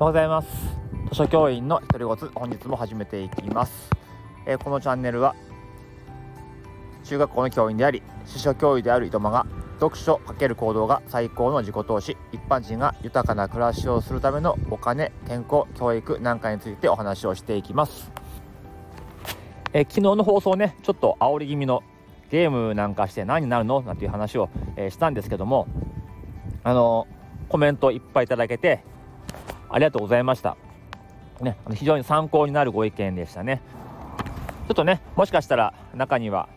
おはようございます。図書教員の独り言本日も始めていきます、えー、このチャンネルは中学校の教員であり司書教諭である井戸間が読書×行動が最高の自己投資一般人が豊かな暮らしをするためのお金健康教育なんかについてお話をしていきます、えー、昨日の放送ねちょっと煽り気味のゲームなんかして何になるの？なんていう話を、えー、したんですけどもあのコメントいっぱいいただけてありがとうございました。ね、非常に参考になるご意見でしたね。ちょっとね、もしかしたら中には、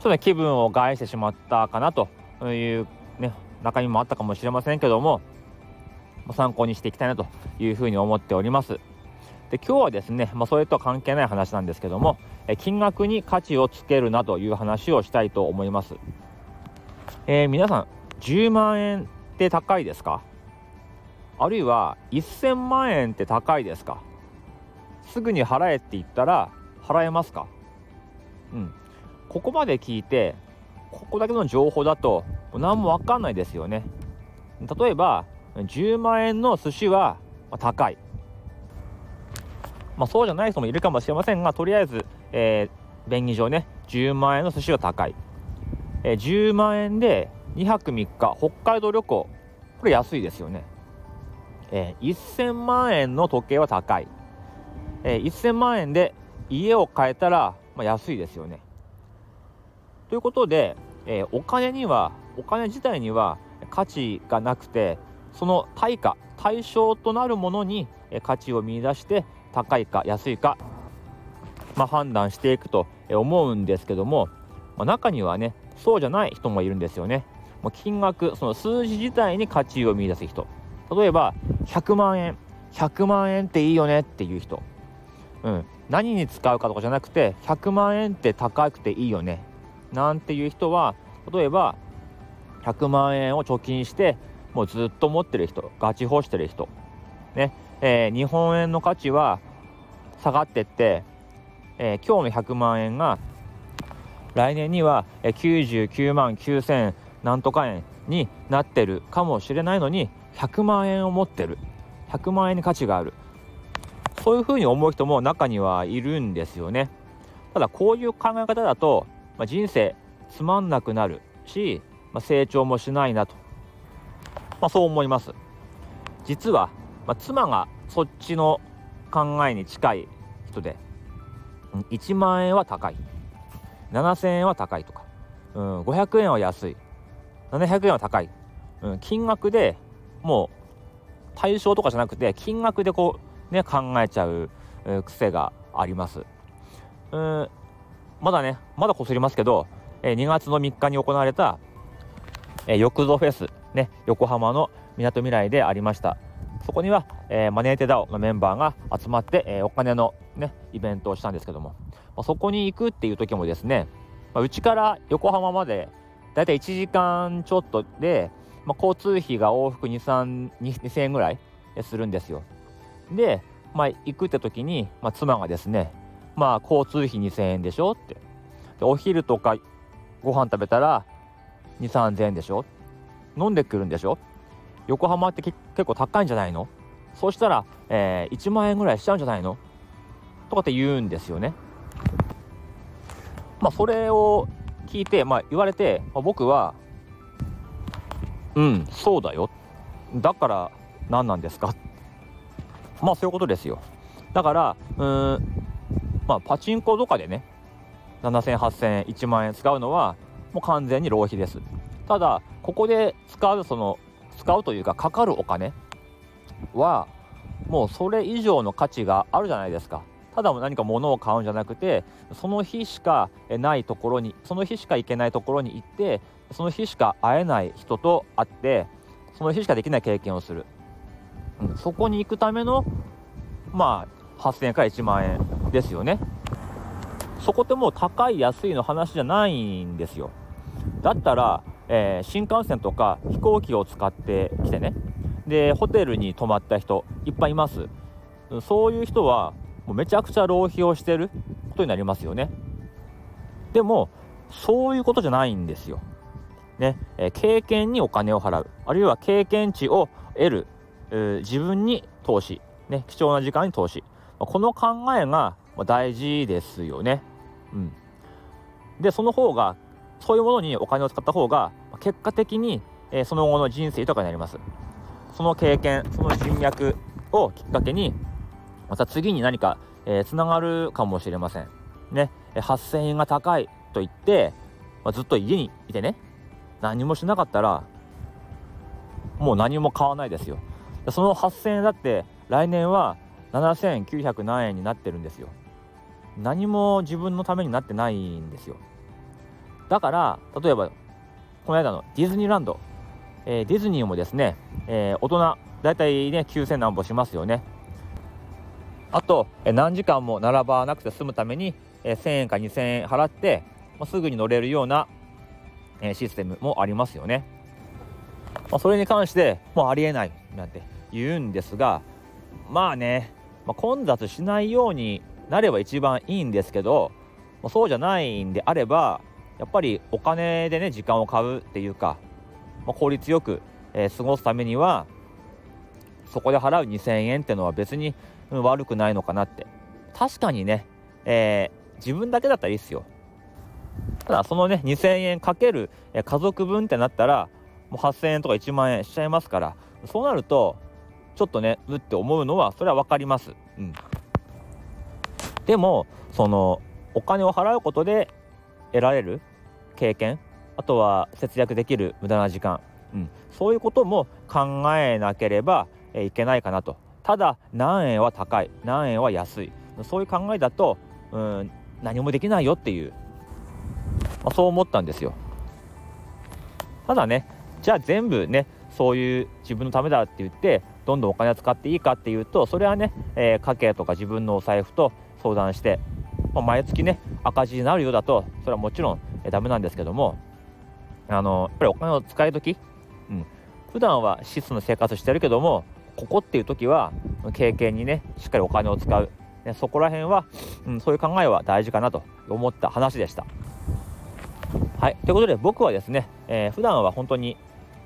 ちょっと、ね、気分を害してしまったかなというね、中身もあったかもしれませんけども、参考にしていきたいなというふうに思っております。で今日はですね、まあ、それとは関係ない話なんですけども、金額に価値をつけるなという話をしたいと思います。えー、皆さん、10万円って高いですか？あるいは1000万円って高いですか？すぐに払えって言ったら払えますか？うん。ここまで聞いてここだけの情報だと何も分かんないですよね。例えば10万円の寿司は高い。まあそうじゃない人もいるかもしれませんがとりあえず、えー、便宜上ね10万円の寿司は高い、えー、10万円で2泊3日北海道旅行。これ安いですよね。えー、1000万円の時計は高い、えー、1000万円で家を買えたら、まあ、安いですよね。ということで、えー、お金にはお金自体には価値がなくてその対価対象となるものに価値を見いだして高いか安いか、まあ、判断していくと思うんですけども、まあ、中にはねそうじゃない人もいるんですよね。もう金額その数字自体に価値を見いだす人例えば100万円100万円っていいよねっていう人、うん、何に使うかとかじゃなくて100万円って高くていいよね。なんていう人は例えば100万円を貯金してもうずっと持ってる人ガチホしてる人。ね。えー、日本円の価値は下がってって、えー、今日の100万円が来年には99万9000なんとか円になってるかもしれないのに100万円を持ってる。100万円に価値がある。そういうふうに思う人も中にはいるんですよね。ただこういう考え方だと、まあ、人生つまんなくなるし、まあ、成長もしないなと、まあ、そう思います。実は、まあ妻がそっちの考えに近い人で1万円は高い。7000円は高いとか、うん、500円は安い。700円は高い、うん、金額でもう対象とかじゃなくて金額でこうね考えちゃう、癖があります。うんまだねまだこすりますけど、え、2月の3日に行われた、えー、よくぞフェスね横浜のみなとみらいでありました。そこには、えー、マネーテダオのメンバーが集まって、えー、お金のねイベントをしたんですけども、まあ、そこに行くっていう時もですねうち、から横浜までだいたい1時間ちょっとでまあ、交通費が往復2 2000円ぐらいするんですよ。で、まあ、行くって時に、まあ、妻がですね、まあ、交通費2000円でしょって。でお昼とかご飯食べたら2、3000円でしょ飲んでくるんでしょ横浜って結構高いんじゃないのそうしたら、えー、1万円ぐらいしちゃうんじゃないのとかって言うんですよね。まあ、それを聞いて、まあ、言われて、まあ、僕はうん。そうだよ。だから何なんですか？まあそういうことですよ。だからうーんまあパチンコとかでね7000 8000円1万円使うのはもう完全に浪費です。ただここで使うその使うというかかかるお金はもうそれ以上の価値があるじゃないですか。ただ何か物を買うんじゃなくてその日しかないところにその日しか行けないところに行ってその日しか会えない人と会ってその日しかできない経験をする、うん、そこに行くためのまあ8000円から1万円ですよね。そこってもう高い安いの話じゃないんですよ。だったら、えー、新幹線とか飛行機を使ってきてね。でホテルに泊まった人いっぱいいます。そういう人はもうめちゃくちゃ浪費をしてることになりますよね。でもそういうことじゃないんですよ。ね、え経験にお金を払う。あるいは経験値を得る。自分に投資、ね、貴重な時間に投資。この考えが大事ですよね。うん、でその方がそういうものにお金を使った方が結果的に、えー、その後の人生豊かになります。その経験その人脈をきっかけにまた次に何かつな、がるかもしれません。ね8000円が高いと言って、まあ、ずっと家にいてね何もしなかったらもう何も買わないですよ。その8000円だって来年は7900何円になってるんですよ。何も自分のためになってないんですよ。だから例えばこの間のディズニーランド、えー、ディズニーもですね、えー、大人だいたいね9000何歩しますよね。あと、何時間も並ばなくて済むために、1000円か2000円払って、すぐに乗れるような、システムもありますよね。それに関してもうありえないなんて言うんですがまあね、ま、混雑しないようになれば一番いいんですけど、そうじゃないんであればやっぱりお金でね時間を買うっていうか、ま、効率よく、え、過ごすためにはそこで払う2000円っていうのは別に、悪くないのかなって。確かにね、えー、自分だけだったらいいっすよ。ただそのね2000円かける、家族分ってなったらもう8000円とか1万円しちゃいますからそうなるとちょっとねうって思うのはそれは分かります。うん、でもそのお金を払うことで得られる経験あとは節約できる無駄な時間、うん、そういうことも考えなければいけないかなと。ただ何円は高い。何円は安い。そういう考えだと、うん、何もできないよっていう、まあ、そう思ったんですよ。ただねじゃあ全部ねそういう自分のためだって言ってどんどんお金を使っていいかっていうとそれはね、えー、家計とか自分のお財布と相談して、まあ、毎月ね赤字になるようだとそれはもちろん、えー、ダメなんですけどもあのやっぱりお金を使う時、うん、普段は質素な生活してるけどもここっていう時は経験にねしっかりお金を使う、ね、そこら辺は、うん、そういう考えは大事かなと思った話でした。はい。ということで僕はですね、えー、普段は本当に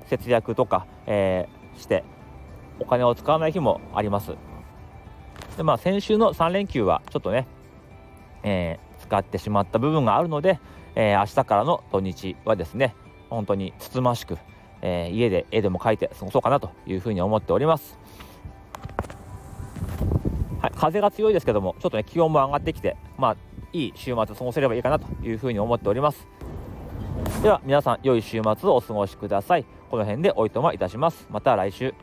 節約とか、えー、してお金を使わない日もあります。でまあ先週の3連休はちょっとね、えー、使ってしまった部分があるので、えー、明日からの土日はですね本当につつましく、えー、家で絵でも描いて過ごそうかなというふうに思っております。はい、風が強いですけどもちょっとね気温も上がってきてまあいい週末過ごせればいいかなというふうに思っております。では皆さん良い週末をお過ごしください。この辺でおいとまいたします。また来週。